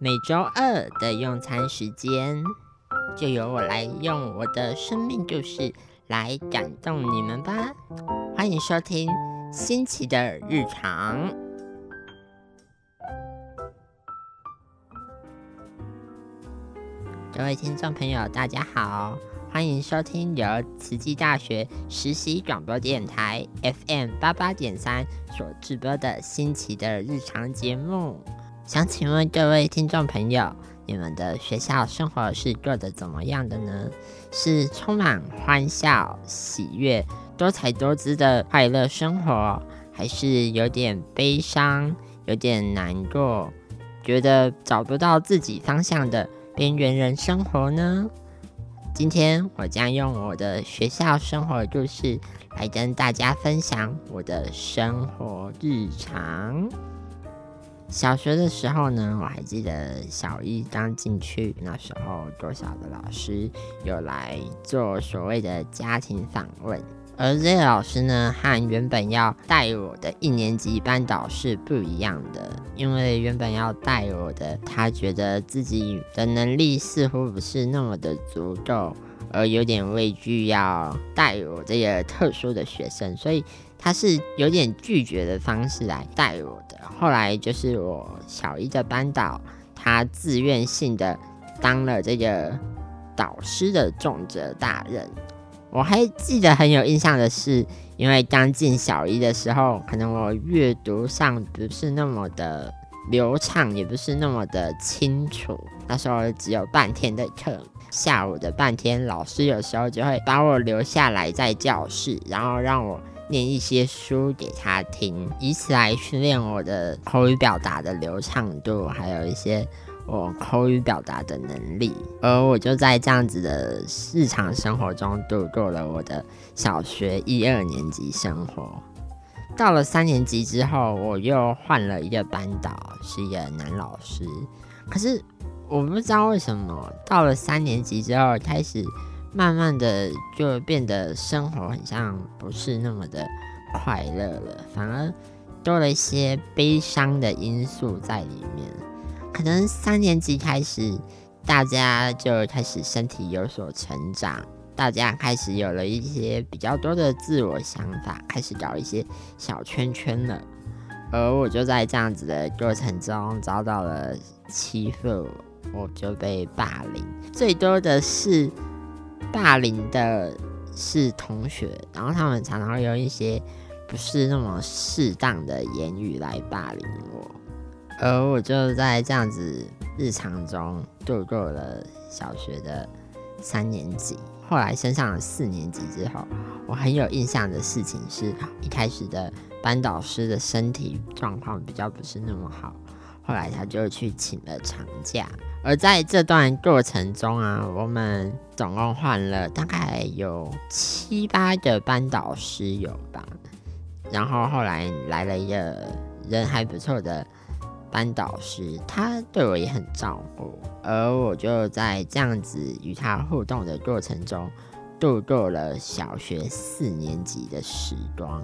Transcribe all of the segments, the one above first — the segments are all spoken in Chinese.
每周二的用餐时间，就由我来用我的生命故事来感动你们吧。欢迎收听新奇的日常。各位听众朋友，大家好，欢迎收听由慈济大学实习广播电台 FM 八八点三所直播的新奇的日常节目。想请问各位听众朋友，你们的学校生活是过得怎么样的呢？是充满欢笑、喜悦、多彩多姿的快乐生活，还是有点悲伤、有点难过，觉得找不到自己方向的边缘人生活呢？今天我将用我的学校生活故事来跟大家分享我的生活日常。小学的时候呢，我还记得小一刚进去那时候，多少的老师有来做所谓的家庭访问，而这个老师呢，和原本要带我的一年级班导是不一样的，因为原本要带我的，他觉得自己的能力似乎不是那么的足够，而有点畏惧要带我这个特殊的学生，所以。他是有点拒绝的方式来带我的，后来就是我小一的班导，他自愿性的当了这个导师的重责大任。我还记得很有印象的是，因为刚进小一的时候，可能我阅读上不是那么的流畅，也不是那么的清楚。那时候只有半天的课，下午的半天，老师有时候就会把我留下来在教室，然后让我。念一些书给他听，以此来训练我的口语表达的流畅度，还有一些我口语表达的能力。而我就在这样子的日常生活中度过了我的小学一二年级生活。到了三年级之后，我又换了一个班导，是一个男老师。可是我不知道为什么，到了三年级之后开始。慢慢的就变得生活很像不是那么的快乐了，反而多了一些悲伤的因素在里面。可能三年级开始，大家就开始身体有所成长，大家开始有了一些比较多的自我想法，开始搞一些小圈圈了。而我就在这样子的过程中遭到了欺负，我就被霸凌，最多的是。霸凌的是同学，然后他们常常用一些不是那么适当的言语来霸凌我，而我就在这样子日常中度过了小学的三年级。后来升上了四年级之后，我很有印象的事情是，一开始的班导师的身体状况比较不是那么好，后来他就去请了长假。而在这段过程中啊，我们总共换了大概有七八个班导师有吧，然后后来来了一个人还不错的班导师，他对我也很照顾，而我就在这样子与他互动的过程中，度过了小学四年级的时光。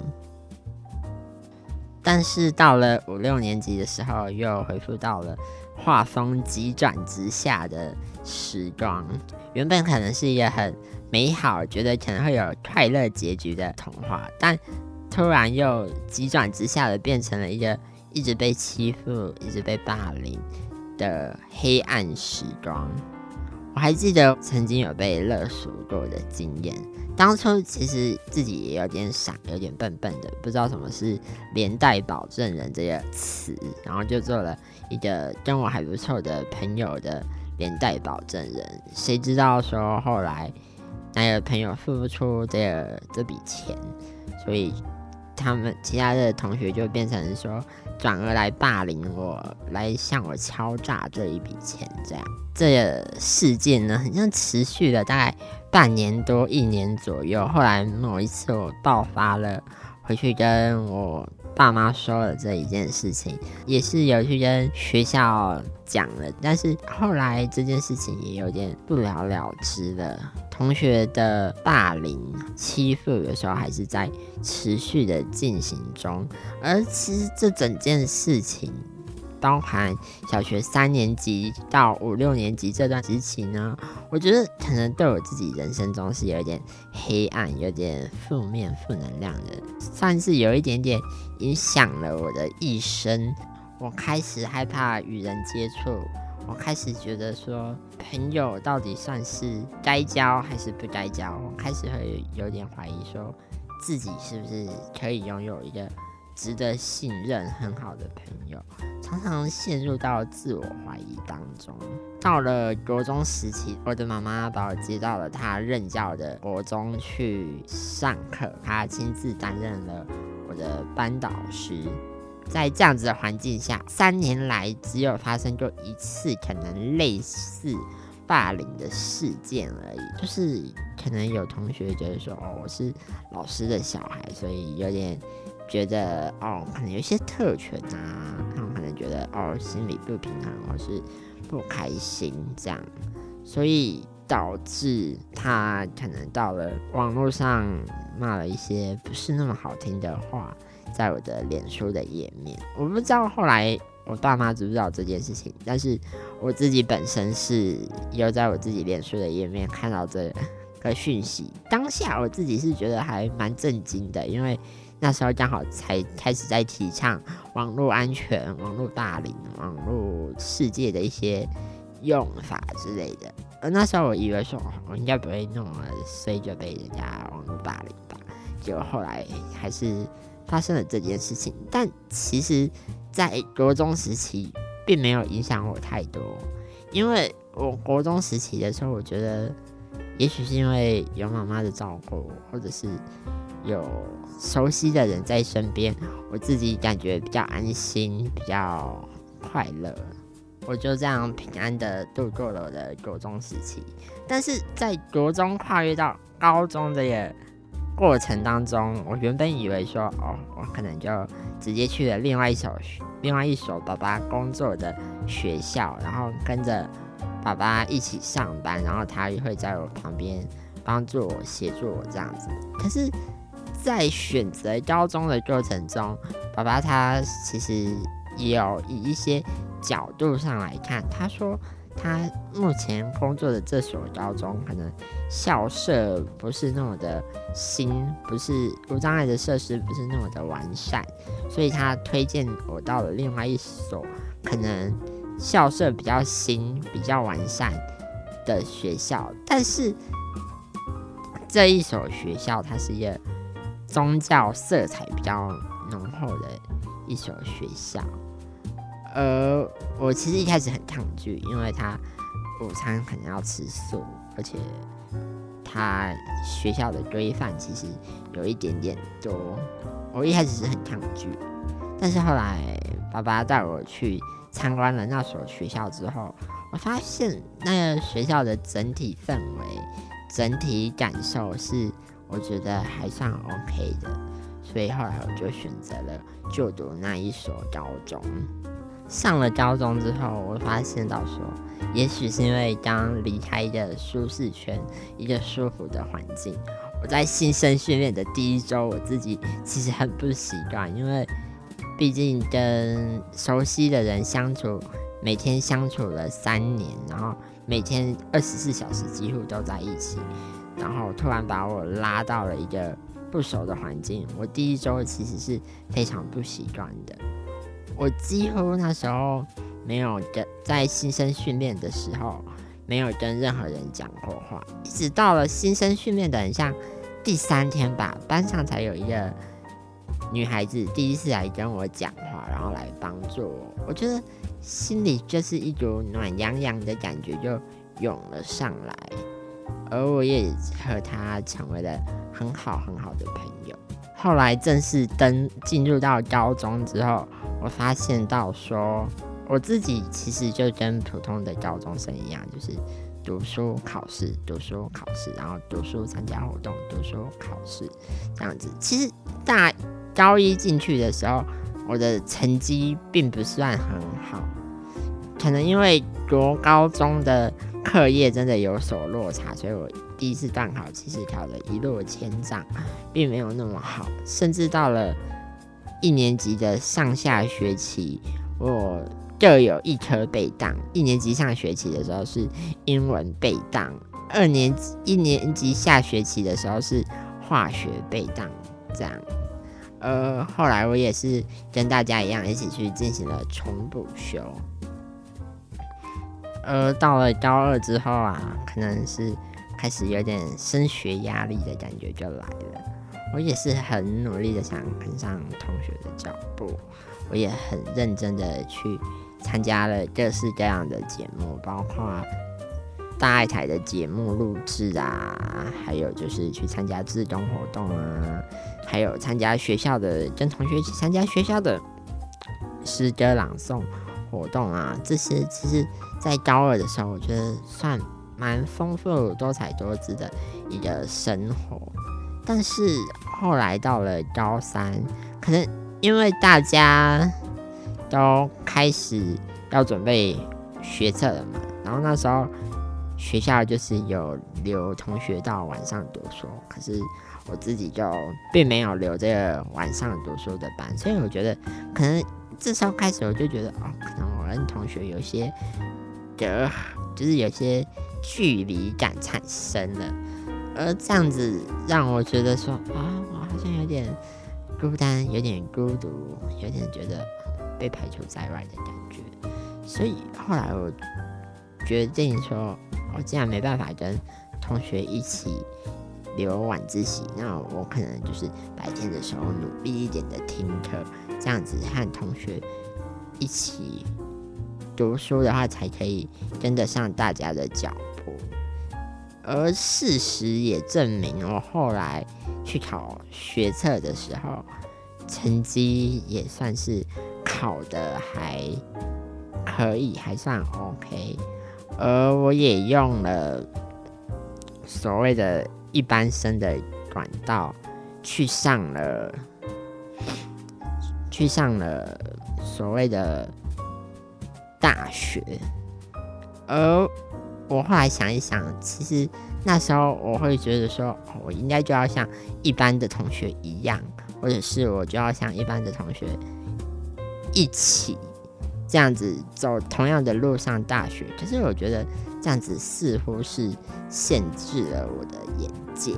但是到了五六年级的时候，又恢复到了。画风急转直下的时光，原本可能是一个很美好，觉得可能会有快乐结局的童话，但突然又急转直下的变成了一个一直被欺负、一直被霸凌的黑暗时光。我还记得曾经有被勒索过的经验。当初其实自己也有点傻，有点笨笨的，不知道什么是连带保证人这个词，然后就做了一个跟我还不错的朋友的连带保证人。谁知道说后来那个朋友付不出这这笔钱，所以他们其他的同学就变成说转而来霸凌我，来向我敲诈这一笔钱。这样这个事件呢，好像持续了大概。半年多一年左右，后来某一次我爆发了，回去跟我爸妈说了这一件事情，也是有去跟学校讲了，但是后来这件事情也有点不了了之了。同学的霸凌欺负有时候还是在持续的进行中，而其实这整件事情包含小学三年级到五六年级这段时期呢，我觉得可能对我自己人生中是有点黑暗、有点负面、负能量的，算是有一点点影响了我的一生。我开始害怕与人接触，我开始觉得说朋友到底算是该交还是不该交，我开始会有点怀疑说自己是不是可以拥有一个。值得信任、很好的朋友，常常陷入到自我怀疑当中。到了国中时期，我的妈妈把我接到了她任教的国中去上课，她亲自担任了我的班导师。在这样子的环境下，三年来只有发生过一次可能类似霸凌的事件而已，就是可能有同学觉得说：“哦，我是老师的小孩，所以有点。”觉得哦，可能有一些特权啊，他们可能觉得哦，心里不平衡或是不开心这样，所以导致他可能到了网络上骂了一些不是那么好听的话，在我的脸书的页面。我不知道后来我爸妈知不知道这件事情，但是我自己本身是有在我自己脸书的页面看到这个讯息，当下我自己是觉得还蛮震惊的，因为。那时候刚好才开始在提倡网络安全、网络霸凌、网络世界的一些用法之类的。而那时候我以为说，我应该不会弄了，所以就被人家网络霸凌吧。结果后来还是发生了这件事情。但其实，在国中时期并没有影响我太多，因为我国中时期的时候，我觉得也许是因为有妈妈的照顾，或者是。有熟悉的人在身边，我自己感觉比较安心，比较快乐。我就这样平安的度过了我的国中时期。但是在国中跨越到高中的过程当中，我原本以为说，哦，我可能就直接去了另外一所另外一所爸爸工作的学校，然后跟着爸爸一起上班，然后他也会在我旁边帮助我、协助我这样子。可是。在选择高中的过程中，爸爸他其实也有以一些角度上来看，他说他目前工作的这所高中可能校舍不是那么的新，不是无障碍的设施不是那么的完善，所以他推荐我到了另外一所可能校舍比较新、比较完善的学校，但是这一所学校它是一个。宗教色彩比较浓厚的一所学校，而我其实一开始很抗拒，因为他午餐可能要吃素，而且他学校的规范其实有一点点多，我一开始是很抗拒。但是后来爸爸带我去参观了那所学校之后，我发现那个学校的整体氛围、整体感受是。我觉得还算 OK 的，所以后来我就选择了就读那一所高中。上了高中之后，我发现到说，也许是因为刚离开一个舒适圈、一个舒服的环境，我在新生训练的第一周，我自己其实很不习惯，因为毕竟跟熟悉的人相处，每天相处了三年，然后每天二十四小时几乎都在一起。然后突然把我拉到了一个不熟的环境，我第一周其实是非常不习惯的。我几乎那时候没有跟在新生训练的时候没有跟任何人讲过话，一直到了新生训练的很像第三天吧，班上才有一个女孩子第一次来跟我讲话，然后来帮助我。我觉得心里就是一股暖洋洋的感觉就涌了上来。而我也和他成为了很好很好的朋友。后来正式登进入到高中之后，我发现到说，我自己其实就跟普通的高中生一样，就是读书考试、读书考试，然后读书参加活动、读书考试这样子。其实大高一进去的时候，我的成绩并不算很好，可能因为国高中的。课业真的有所落差，所以我第一次段考其实考的一落千丈，并没有那么好。甚至到了一年级的上下学期，我各有一科被当。一年级上学期的时候是英文被当，二年级一年级下学期的时候是化学被当，这样。呃，后来我也是跟大家一样，一起去进行了重补修。呃，到了高二之后啊，可能是开始有点升学压力的感觉就来了。我也是很努力的想跟上同学的脚步，我也很认真的去参加了各式各样的节目，包括大爱台的节目录制啊，还有就是去参加自动活动啊。还有参加学校的，跟同学一起参加学校的诗歌朗诵活动啊，这些其实，在高二的时候，我觉得算蛮丰富多彩多姿的一个生活。但是后来到了高三，可能因为大家都开始要准备学测了嘛，然后那时候学校就是有留同学到晚上读书，可是。我自己就并没有留这个晚上读书的班，所以我觉得可能这时候开始我就觉得哦，可能我跟同学有些隔，就是有些距离感产生了，而这样子让我觉得说啊，我好像有点孤单，有点孤独，有点觉得被排除在外的感觉，所以后来我决定说，我既然没办法跟同学一起。留晚自习，那我可能就是白天的时候努力一点的听课，这样子和同学一起读书的话，才可以跟得上大家的脚步。而事实也证明，我后来去考学测的时候，成绩也算是考的还可以，还算 OK。而我也用了所谓的。一般生的管道去上了，去上了所谓的大学，而我后来想一想，其实那时候我会觉得说，我应该就要像一般的同学一样，或者是我就要像一般的同学一起这样子走同样的路上大学。可是我觉得这样子似乎是限制了我的眼。界，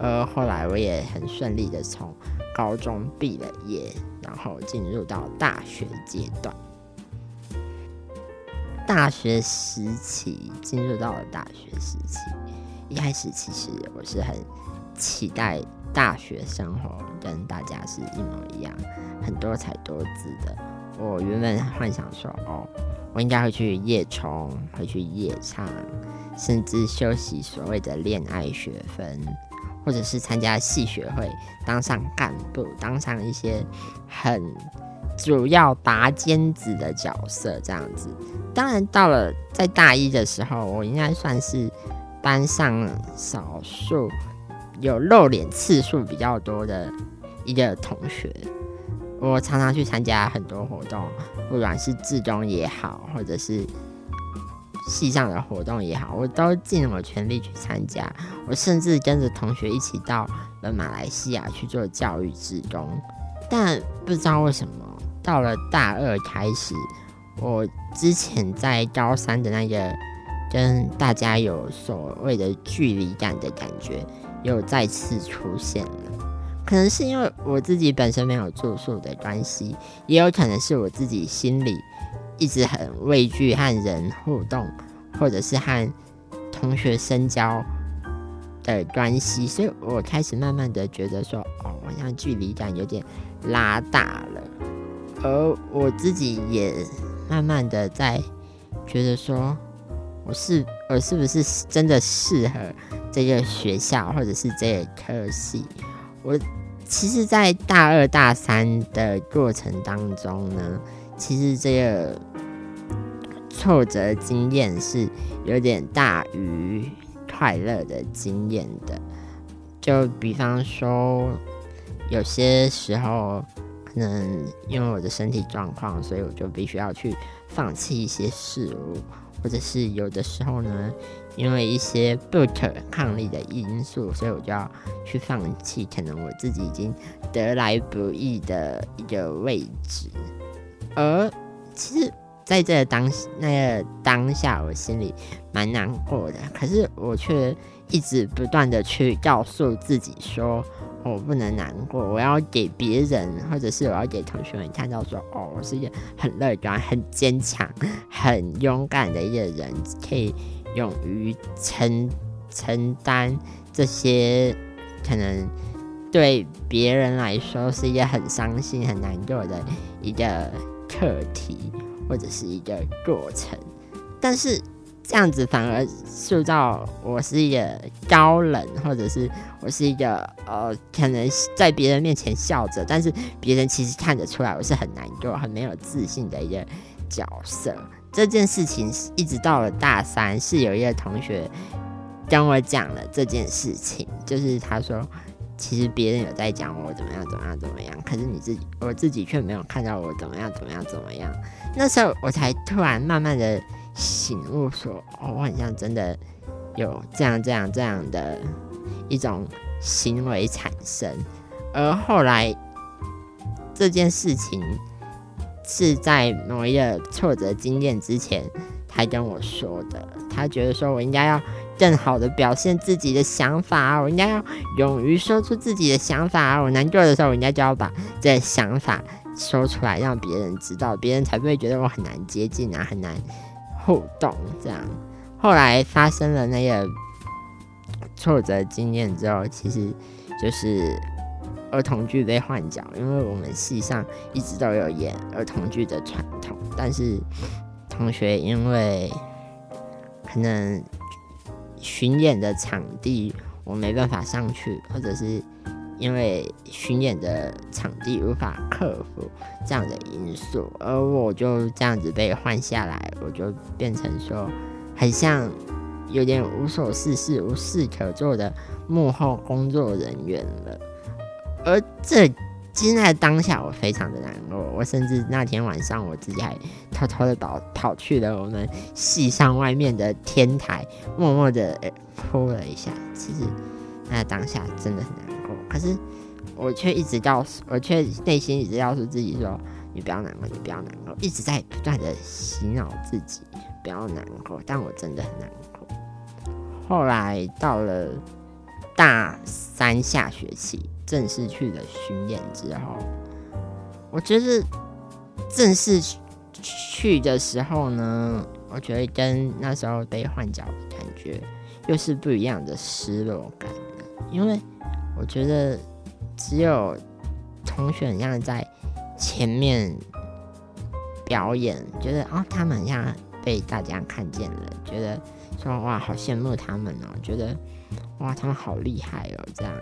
呃后来我也很顺利的从高中毕了业，然后进入到大学阶段。大学时期进入到了大学时期，一开始其实我是很期待大学生活跟大家是一模一样，很多彩多姿的。我原本幻想说，哦，我应该会去夜冲，会去夜唱。甚至修习所谓的恋爱学分，或者是参加系学会，当上干部，当上一些很主要拔尖子的角色，这样子。当然，到了在大一的时候，我应该算是班上少数有露脸次数比较多的一个同学。我常常去参加很多活动，不管是自中也好，或者是。系上的活动也好，我都尽我全力去参加。我甚至跟着同学一起到了马来西亚去做教育志工。但不知道为什么，到了大二开始，我之前在高三的那个跟大家有所谓的距离感的感觉又再次出现了。可能是因为我自己本身没有住宿的关系，也有可能是我自己心里。一直很畏惧和人互动，或者是和同学深交的关系，所以我开始慢慢的觉得说，哦，好像距离感有点拉大了。而我自己也慢慢的在觉得说，我是我是不是真的适合这个学校，或者是这个科系？我其实，在大二大三的过程当中呢，其实这个。挫折经验是有点大于快乐的经验的，就比方说，有些时候可能因为我的身体状况，所以我就必须要去放弃一些事物，或者是有的时候呢，因为一些不可抗力的因素，所以我就要去放弃可能我自己已经得来不易的一个位置，而其实。在这当那个当下，我心里蛮难过的。可是我却一直不断的去告诉自己说，我不能难过，我要给别人，或者是我要给同学们看到说，哦，我是一个很乐观、很坚强、很勇敢的一个人，可以勇于承承担这些可能。对别人来说是一个很伤心、很难过的一个课题，或者是一个过程。但是这样子反而塑造我是一个高冷，或者是我是一个呃，可能在别人面前笑着，但是别人其实看得出来我是很难过、很没有自信的一个角色。这件事情一直到了大三，是有一个同学跟我讲了这件事情，就是他说。其实别人有在讲我怎么样怎么样怎么样，可是你自己我自己却没有看到我怎么样怎么样怎么样。那时候我才突然慢慢的醒悟，说哦，我好像真的有这样这样这样的一种行为产生。而后来这件事情是在某一个挫折经验之前，他跟我说的。他觉得说我应该要。更好的表现自己的想法，我应该要勇于说出自己的想法。我难过的时候，我应该就要把这想法说出来，让别人知道，别人才不会觉得我很难接近啊，很难互动。这样，后来发生了那个挫折经验之后，其实就是儿童剧被换角，因为我们戏上一直都有演儿童剧的传统，但是同学因为可能。巡演的场地我没办法上去，或者是因为巡演的场地无法克服这样的因素，而我就这样子被换下来，我就变成说很像有点无所事事、无事可做的幕后工作人员了，而这。现在当下我非常的难过，我甚至那天晚上我自己还偷偷的跑跑去了我们戏上外面的天台，默默的哭了一下。其实那当下真的很难过，可是我却一直告诉，我却内心一直告诉自己说：“你不要难过，你不要难过。”一直在不断的洗脑自己不要难过，但我真的很难过。后来到了大三下学期。正式去了巡演之后，我觉得正式去的时候呢，我觉得跟那时候被换角的感觉又是不一样的失落感。因为我觉得只有同学一样在前面表演，觉得哦，他们好像被大家看见了，觉得说哇，好羡慕他们哦，觉得哇，他们好厉害哦，这样。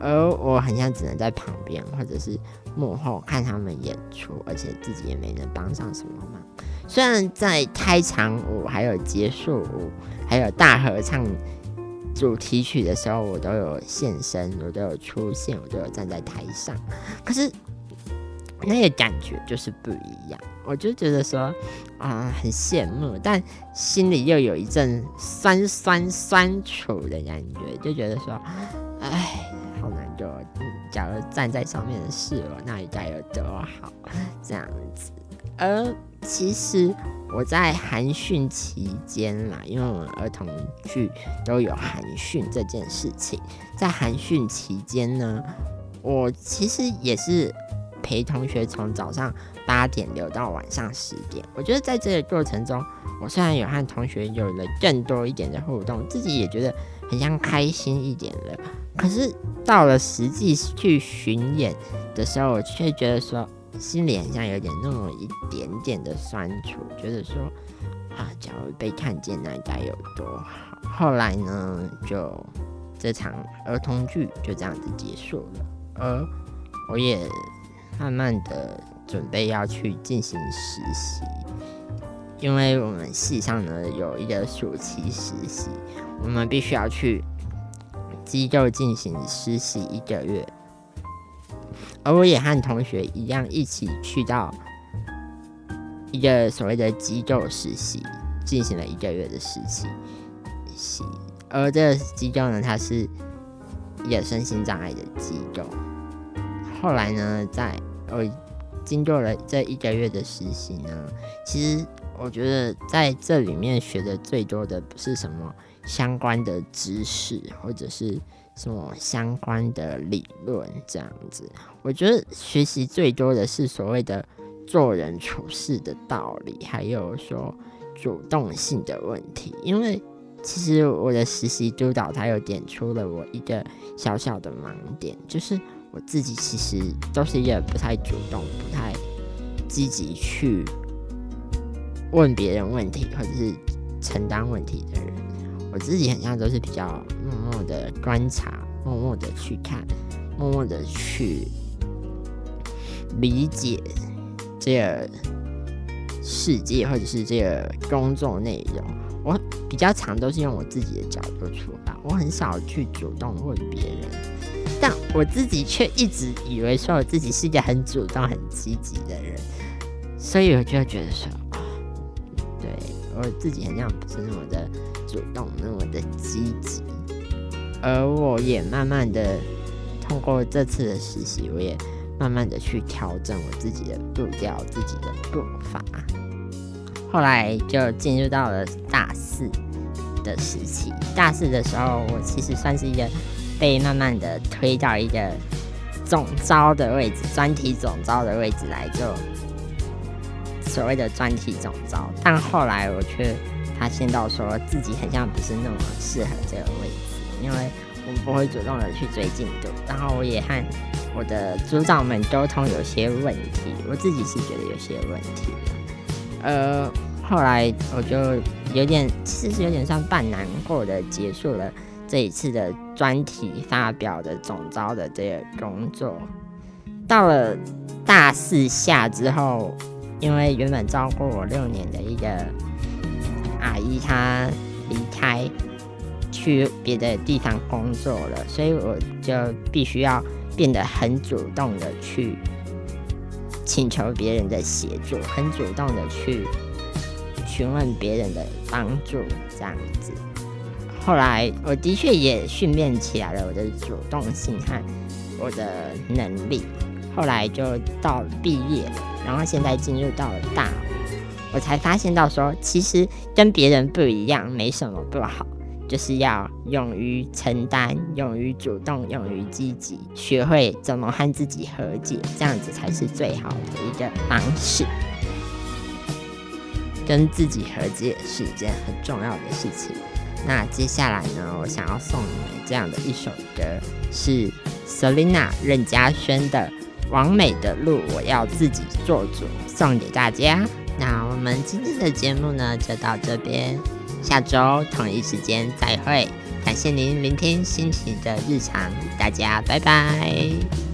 而我很像只能在旁边或者是幕后看他们演出，而且自己也没能帮上什么忙。虽然在开场舞、还有结束舞、还有大合唱主题曲的时候，我都有现身，我都有出现，我都有站在台上，可是那个感觉就是不一样。我就觉得说啊，很羡慕，但心里又有一阵酸酸酸楚的感觉，就觉得说，哎。就，假如站在上面的事了，那该有多好？这样子。而其实我在寒训期间啦，因为我们儿童剧都有寒训这件事情，在寒训期间呢，我其实也是陪同学从早上八点留到晚上十点。我觉得在这个过程中，我虽然有和同学有了更多一点的互动，自己也觉得很像开心一点了。可是到了实际去巡演的时候，我却觉得说心里好像有点那么一点点的酸楚，觉得说啊，假如被看见那该有多好。后来呢，就这场儿童剧就这样子结束了，而我也慢慢的准备要去进行实习，因为我们系上呢有一个暑期实习，我们必须要去。机构进行实习一个月，而我也和同学一样一起去到一个所谓的机构实习，进行了一个月的实习。习，而这个机构呢，它是一个身心障碍的机构。后来呢，在我经过了这一个月的实习呢，其实我觉得在这里面学的最多的不是什么相关的知识，或者是什么相关的理论这样子。我觉得学习最多的是所谓的做人处事的道理，还有说主动性的问题。因为其实我的实习督导他有点出了我一个小小的盲点，就是我自己其实都是一个不太主动、不太积极去问别人问题或者是承担问题的人。我自己很像都是比较默默的观察，默默的去看，默默的去理解这个世界或者是这个工作内容。我比较常都是用我自己的角度出发，我很少去主动问别人，但我自己却一直以为说我自己是一个很主动、很积极的人，所以我就觉得说，对我自己好像不是那么的主动、那么的积极，而我也慢慢的通过这次的实习，我也慢慢的去调整我自己的步调、自己的步伐。后来就进入到了大四的时期。大四的时候，我其实算是一个被慢慢的推到一个总招的位置，专题总招的位置来做所谓的专题总招。但后来我却发现到说自己很像不是那么适合这个位置，因为我不会主动的去追进度，然后我也和我的组长们沟通有些问题，我自己是觉得有些问题。呃，后来我就有点，其实有点像半难过的结束了这一次的专题发表的总招的这个工作。到了大四下之后，因为原本照顾我六年的一个阿姨她离开，去别的地方工作了，所以我就必须要变得很主动的去。请求别人的协助，很主动的去询问别人的帮助，这样子。后来我的确也训练起来了我的主动性和我的能力。后来就到毕业，然后现在进入到了大，我才发现到说，其实跟别人不一样，没什么不好。就是要勇于承担，勇于主动，勇于积极，学会怎么和自己和解，这样子才是最好的一个方式。跟自己和解是一件很重要的事情。那接下来呢，我想要送你们这样的一首歌，是 Selina 任嘉萱的《完美的路我要自己做主》，送给大家。那我们今天的节目呢，就到这边。下周同一时间再会，感谢您聆听新奇的日常，大家拜拜。